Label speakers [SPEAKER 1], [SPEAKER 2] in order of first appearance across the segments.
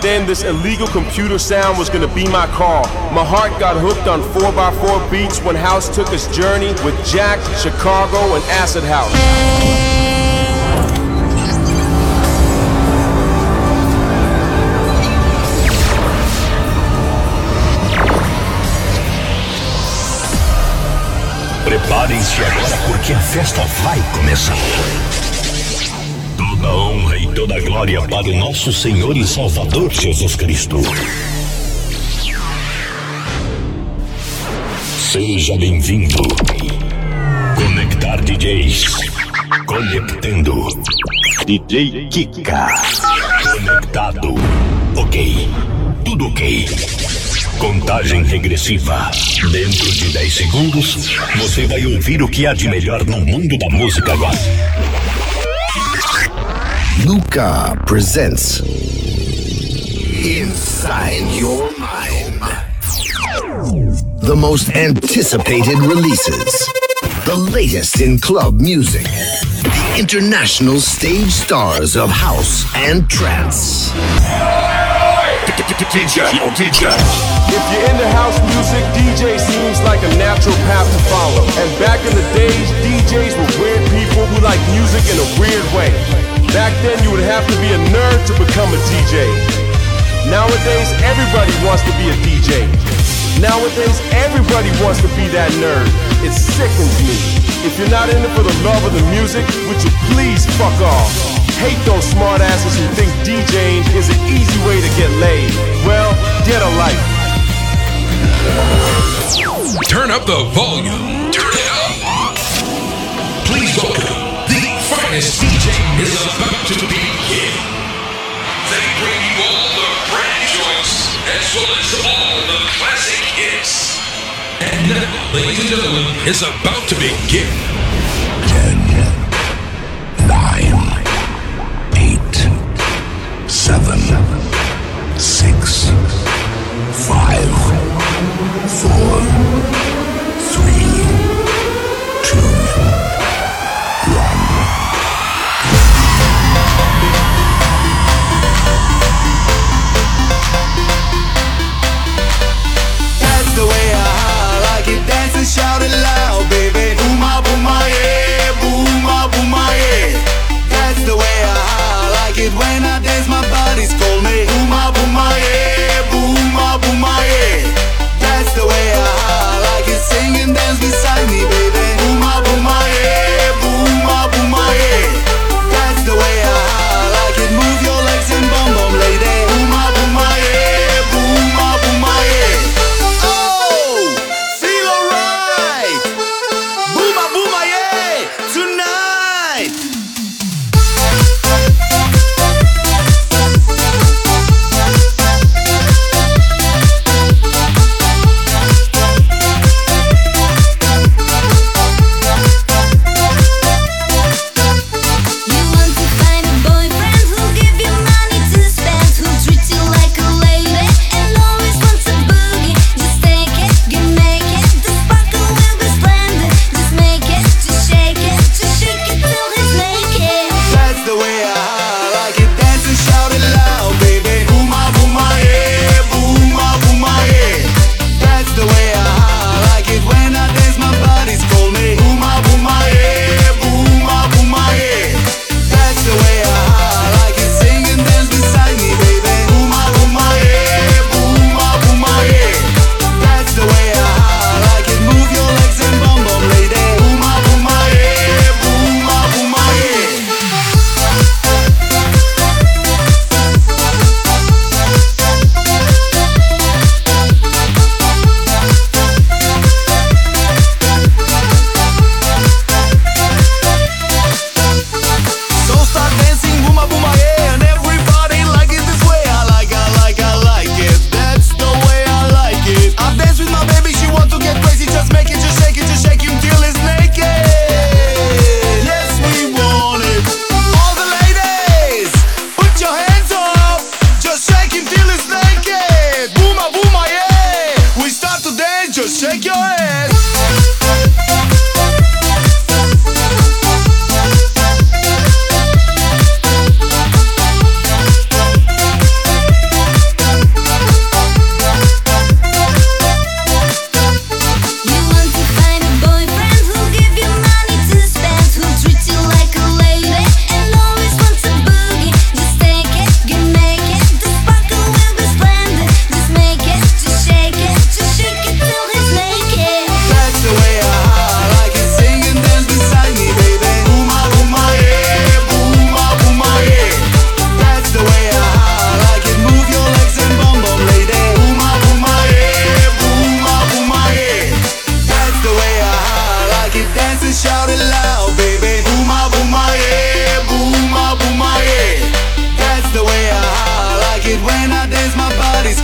[SPEAKER 1] Then this illegal computer sound was gonna be my car. My heart got hooked on 4x4 beats when House took his journey with Jack, Chicago, and Acid House.
[SPEAKER 2] Preparem-se agora porque a festa vai começar. Toda honra e toda glória para o nosso Senhor e Salvador Jesus Cristo. Seja bem-vindo. Conectar DJs. Conectando. DJ Kika. Conectado. Ok. Tudo ok. Contagem regressiva. Dentro de 10 segundos, você vai ouvir o que há de melhor no mundo da música agora.
[SPEAKER 3] Luca presents Inside Your Mind. The most anticipated releases. The latest in club music. The international stage stars of house and trance.
[SPEAKER 2] DJ, DJ.
[SPEAKER 1] If you're into house music, DJ seems like a natural path to follow. And back in the days, DJs were weird people who like music in a weird way. Back then, you would have to be a nerd to become a DJ. Nowadays, everybody wants to be a DJ. Nowadays, everybody wants to be that nerd. It sickens me. If you're not in it for the love of the music, would you please fuck off? Hate those smartasses who think DJing is an easy way to get laid. Well, get a life.
[SPEAKER 4] Turn up the volume. Turn it up. Please welcome the finest DJ ladies and gentlemen, is about to begin.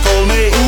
[SPEAKER 5] call me.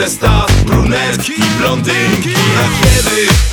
[SPEAKER 5] Zestaw, brunetki, blondynki A kiedy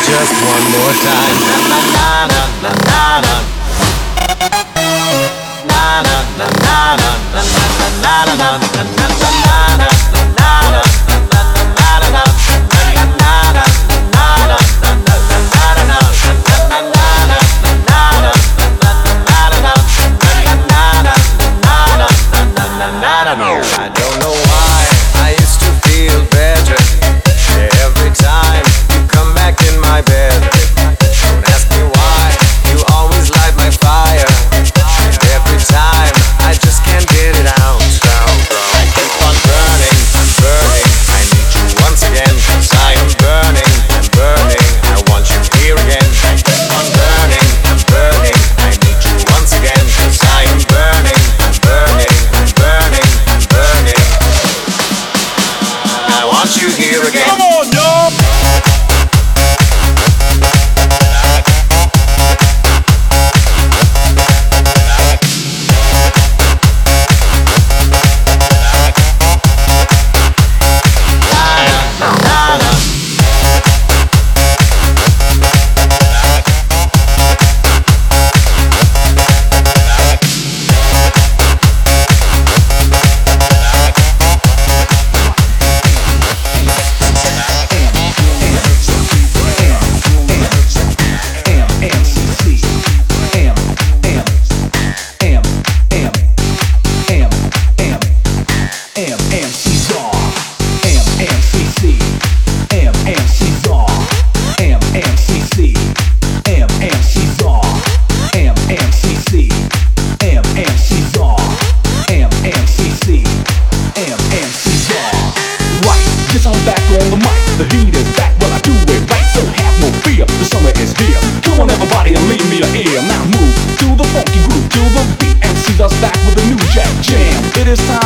[SPEAKER 6] just one more time. Na na na na na na na na na na na na na na na na na na na na I'm back on the mic. The heat is back, well, I do it right. So have no fear, the summer
[SPEAKER 7] is here. Come on, everybody, and leave me a ear. Now move to the funky groove, to the beat. And see us back with a new jack jam. It is time.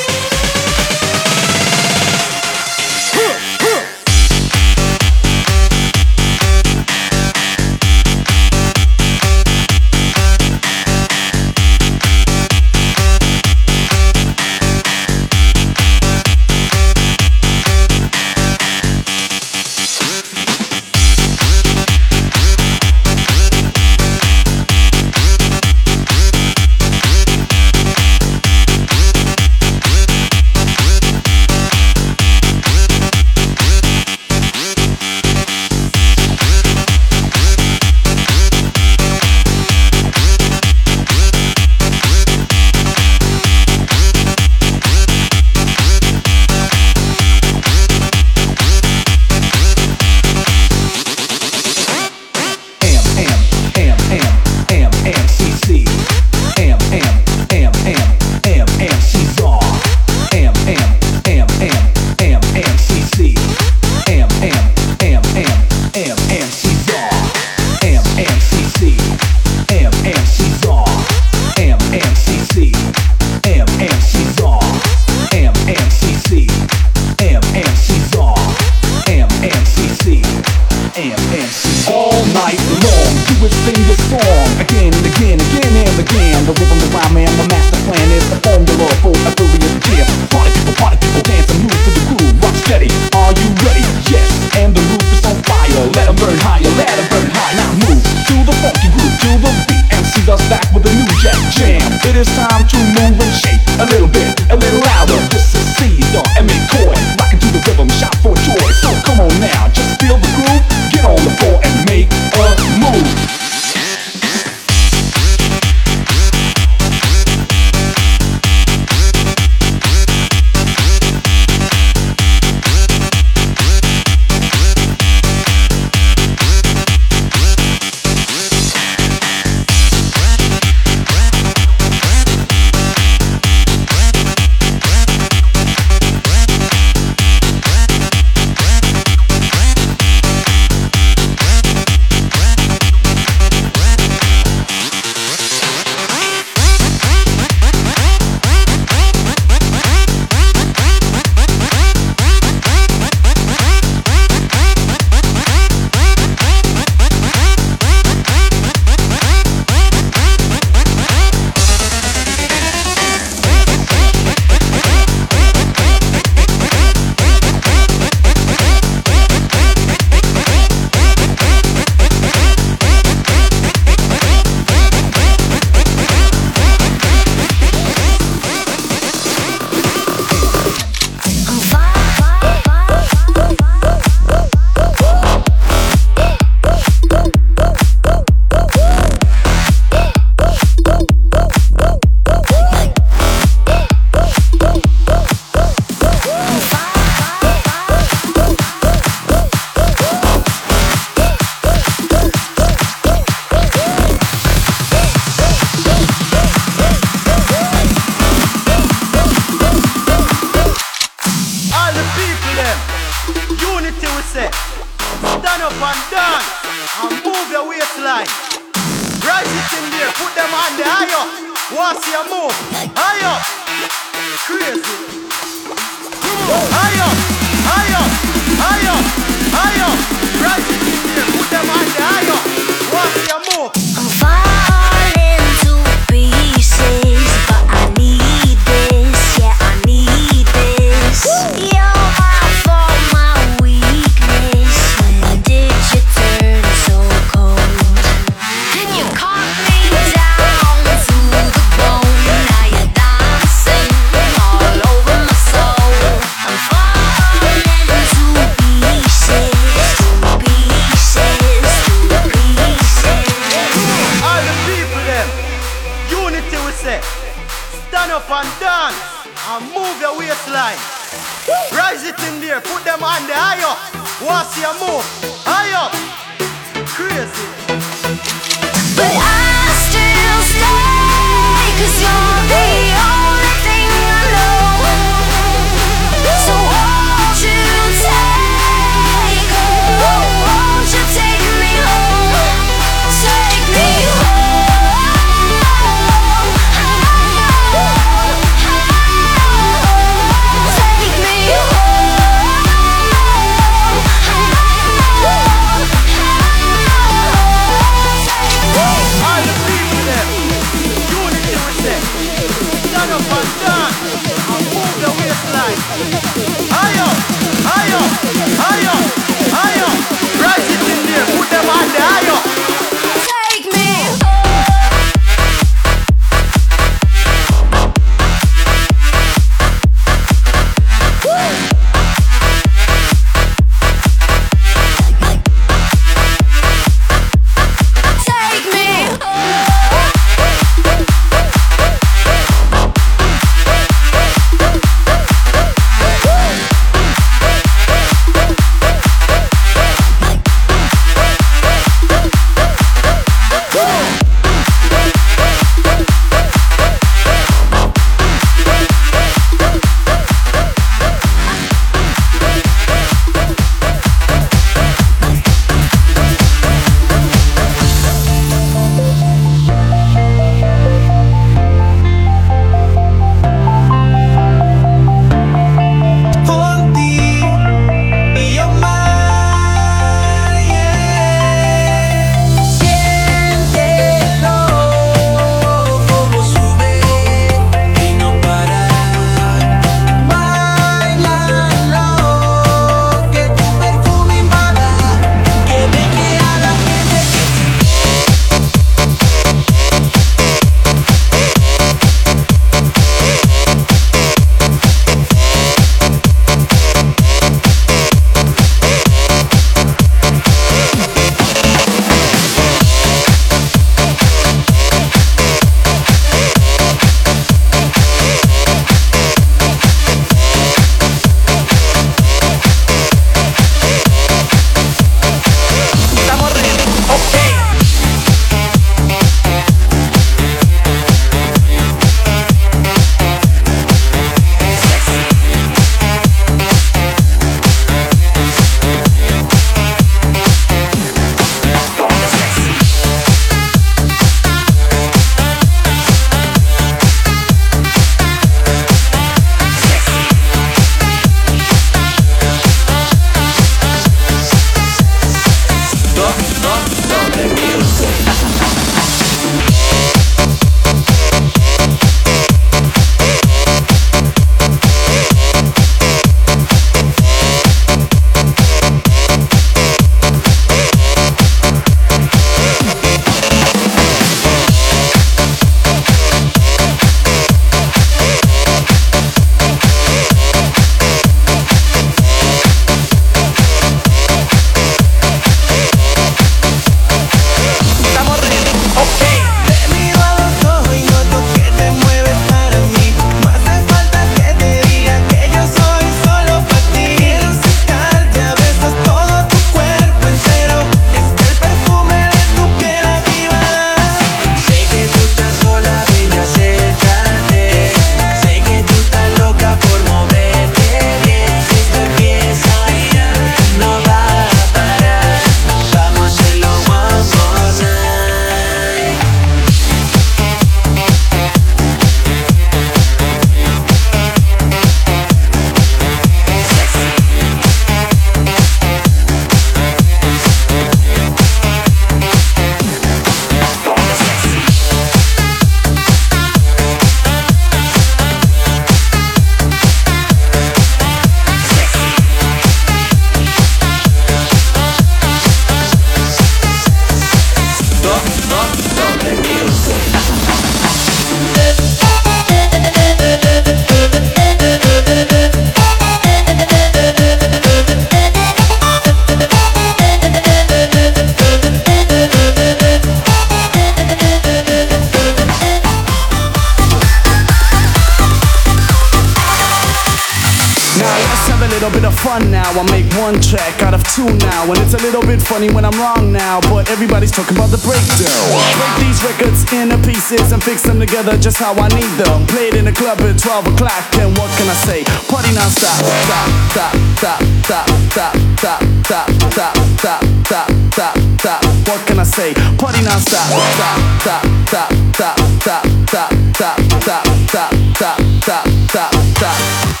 [SPEAKER 8] Funny when I'm wrong now. But everybody's talking about the breakdown. Break these records into pieces and fix them together just how I need them. Played in a club at 12 o'clock. And what can I say? Party non stop. Stop, stop, stop, stop, stop, stop, stop, stop, stop, stop, stop. What can I say? Party non stop. Stop, stop, stop, stop, stop, stop, stop, stop, stop, stop, stop, stop, stop.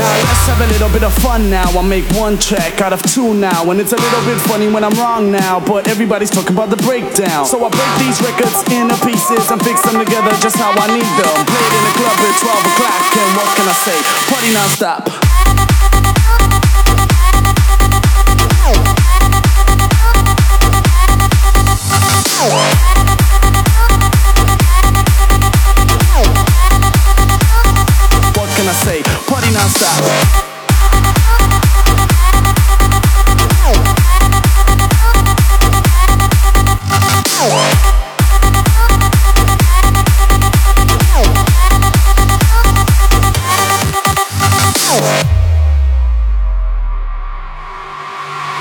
[SPEAKER 8] Now let's have a little bit of fun now. I make one track out of two now. And it's a little bit funny when I'm wrong now. But everybody's talking about the breakdown. So I break these records into pieces and fix them together just how I need them. Played in a club at 12 o'clock. And what can I say? Party non stop.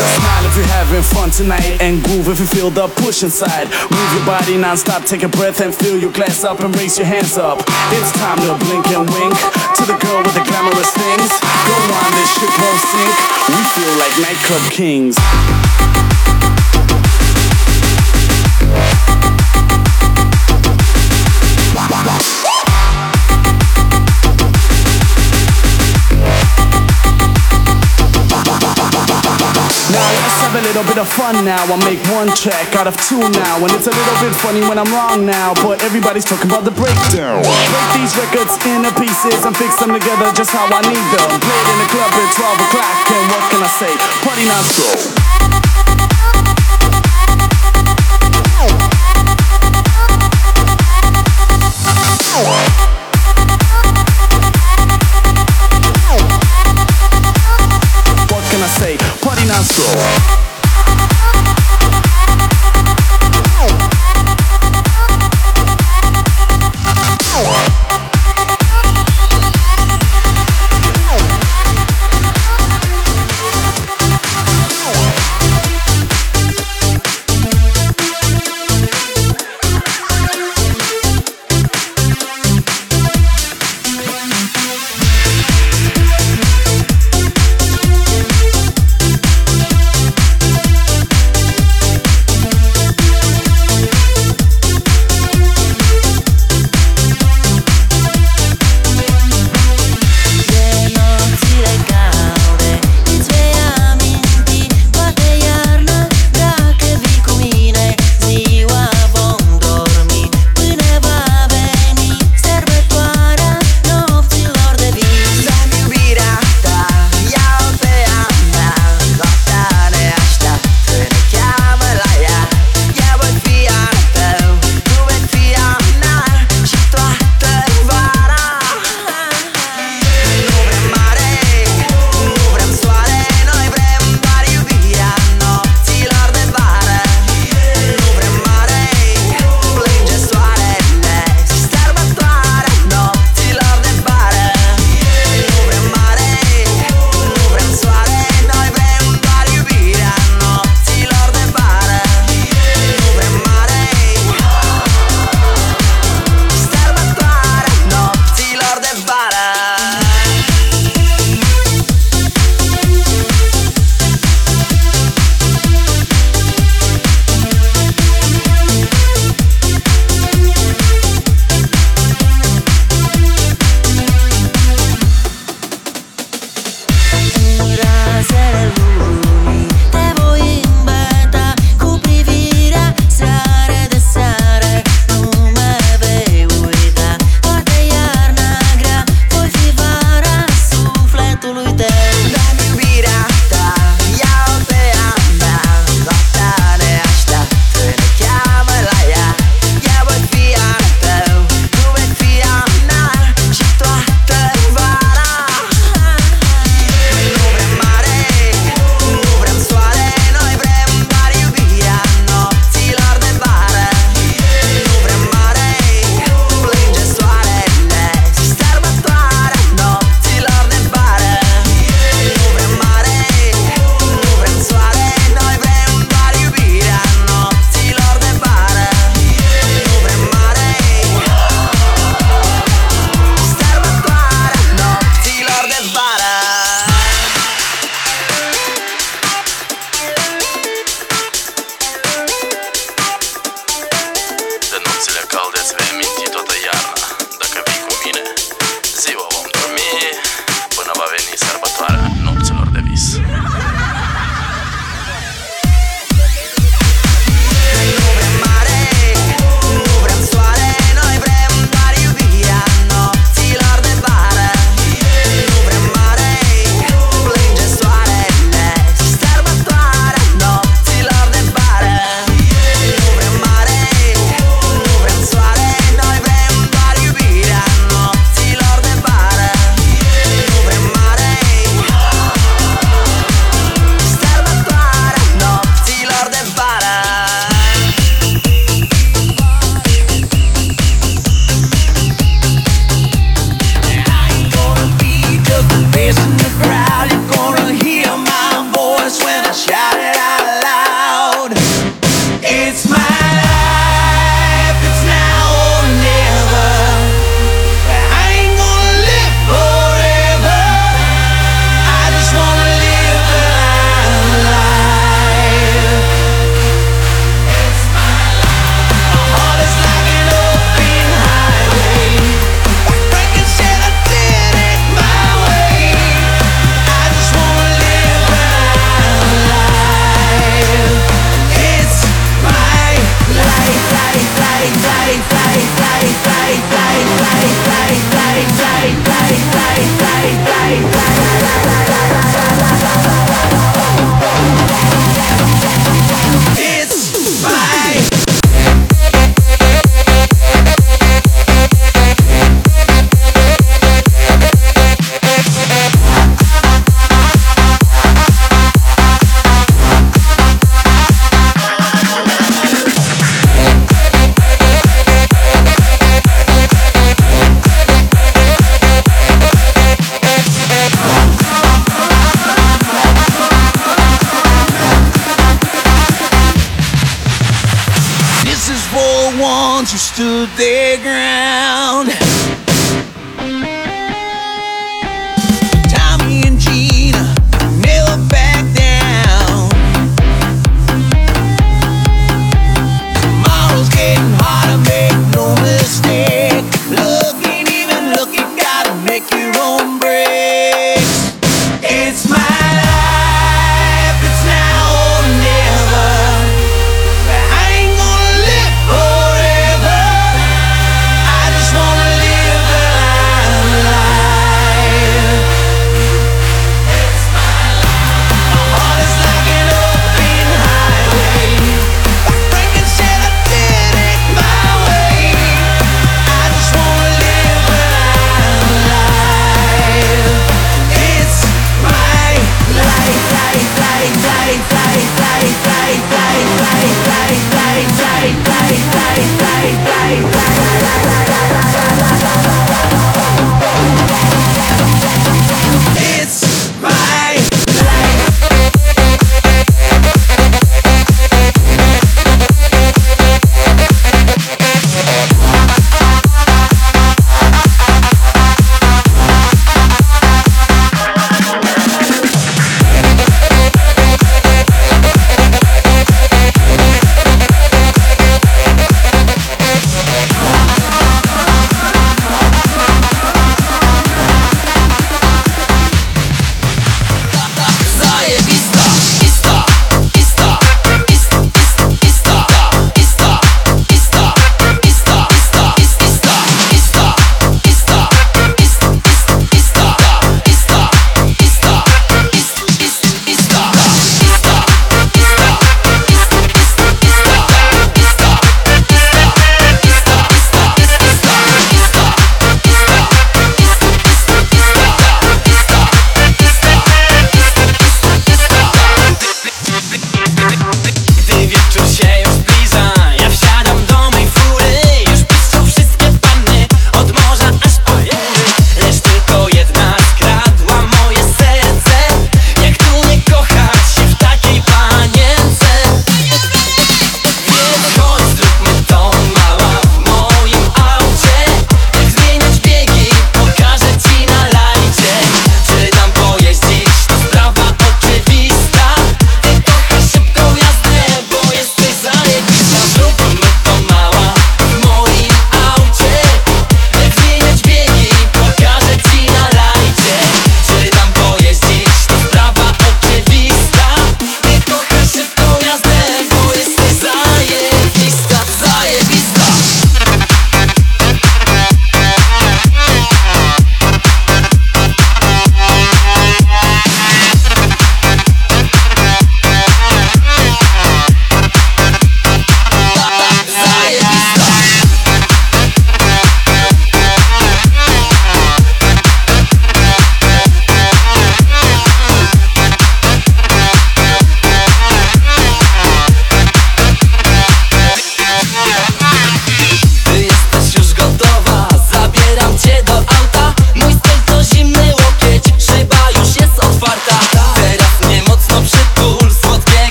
[SPEAKER 8] Just smile if you're having fun tonight and groove if you feel the push inside. Move your body non-stop, take a breath and fill your glass up and raise your hands up. It's time to blink and wink to the girl with the glamorous things. Go on, this ship won't sink. We feel like nightclub kings. Little bit of fun now. I make one track out of two now. And it's a little bit funny when I'm wrong now. But everybody's talking about the breakdown. Break these records into pieces and fix them together just how I need them. Played in the club at 12 o'clock. And what can I say? Party non stop.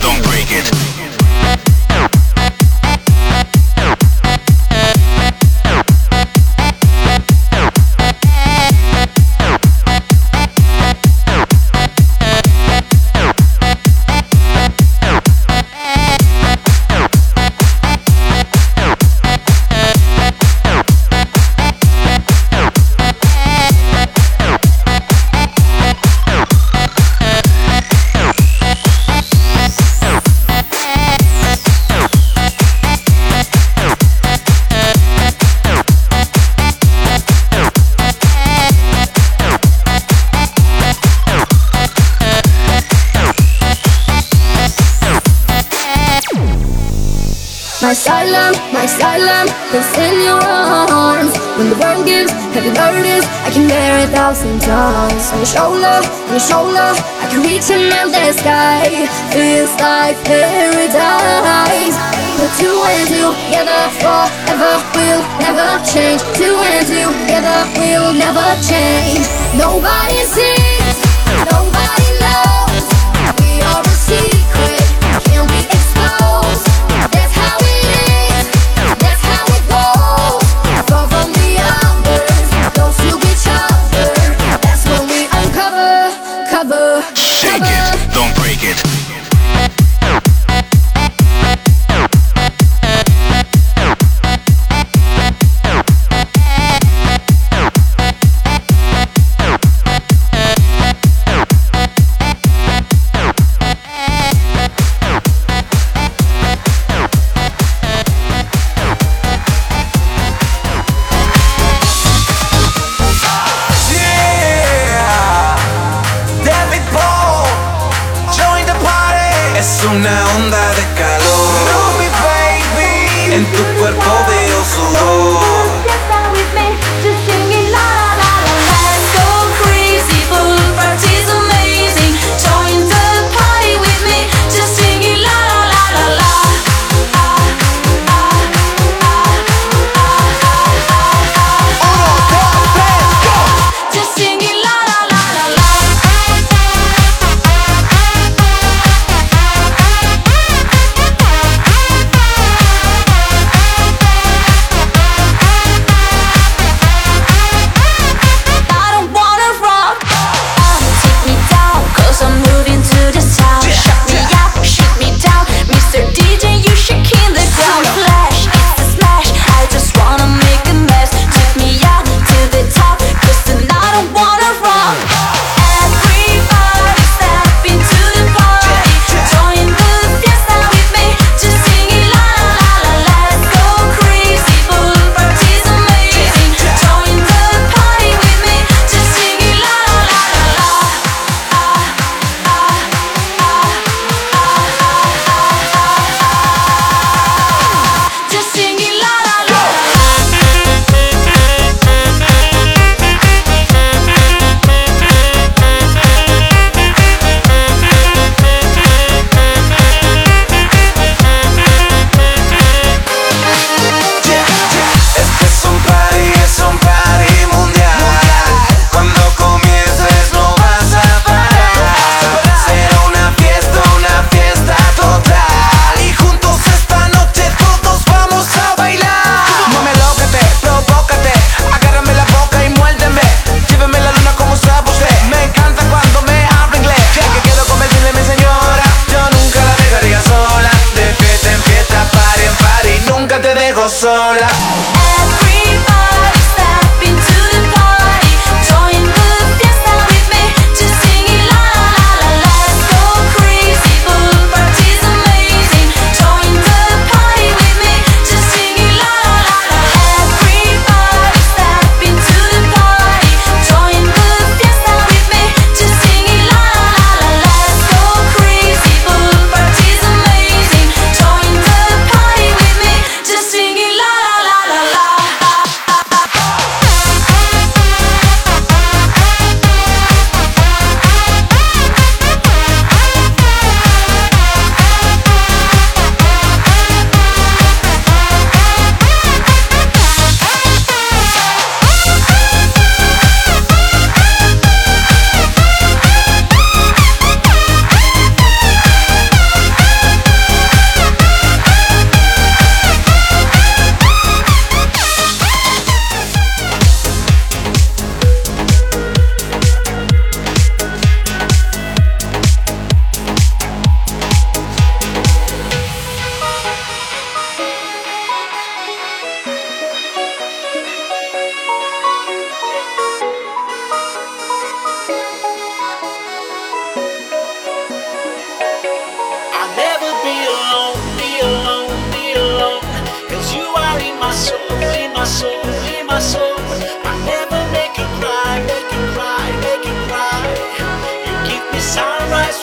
[SPEAKER 2] Don't break it.
[SPEAKER 9] thousand times. On your shoulder, on your shoulder, I can reach the sky. Feels like paradise. Put two and two together forever, we'll never change. Two and two together, we'll never change. Nobody sees.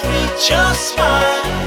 [SPEAKER 10] Never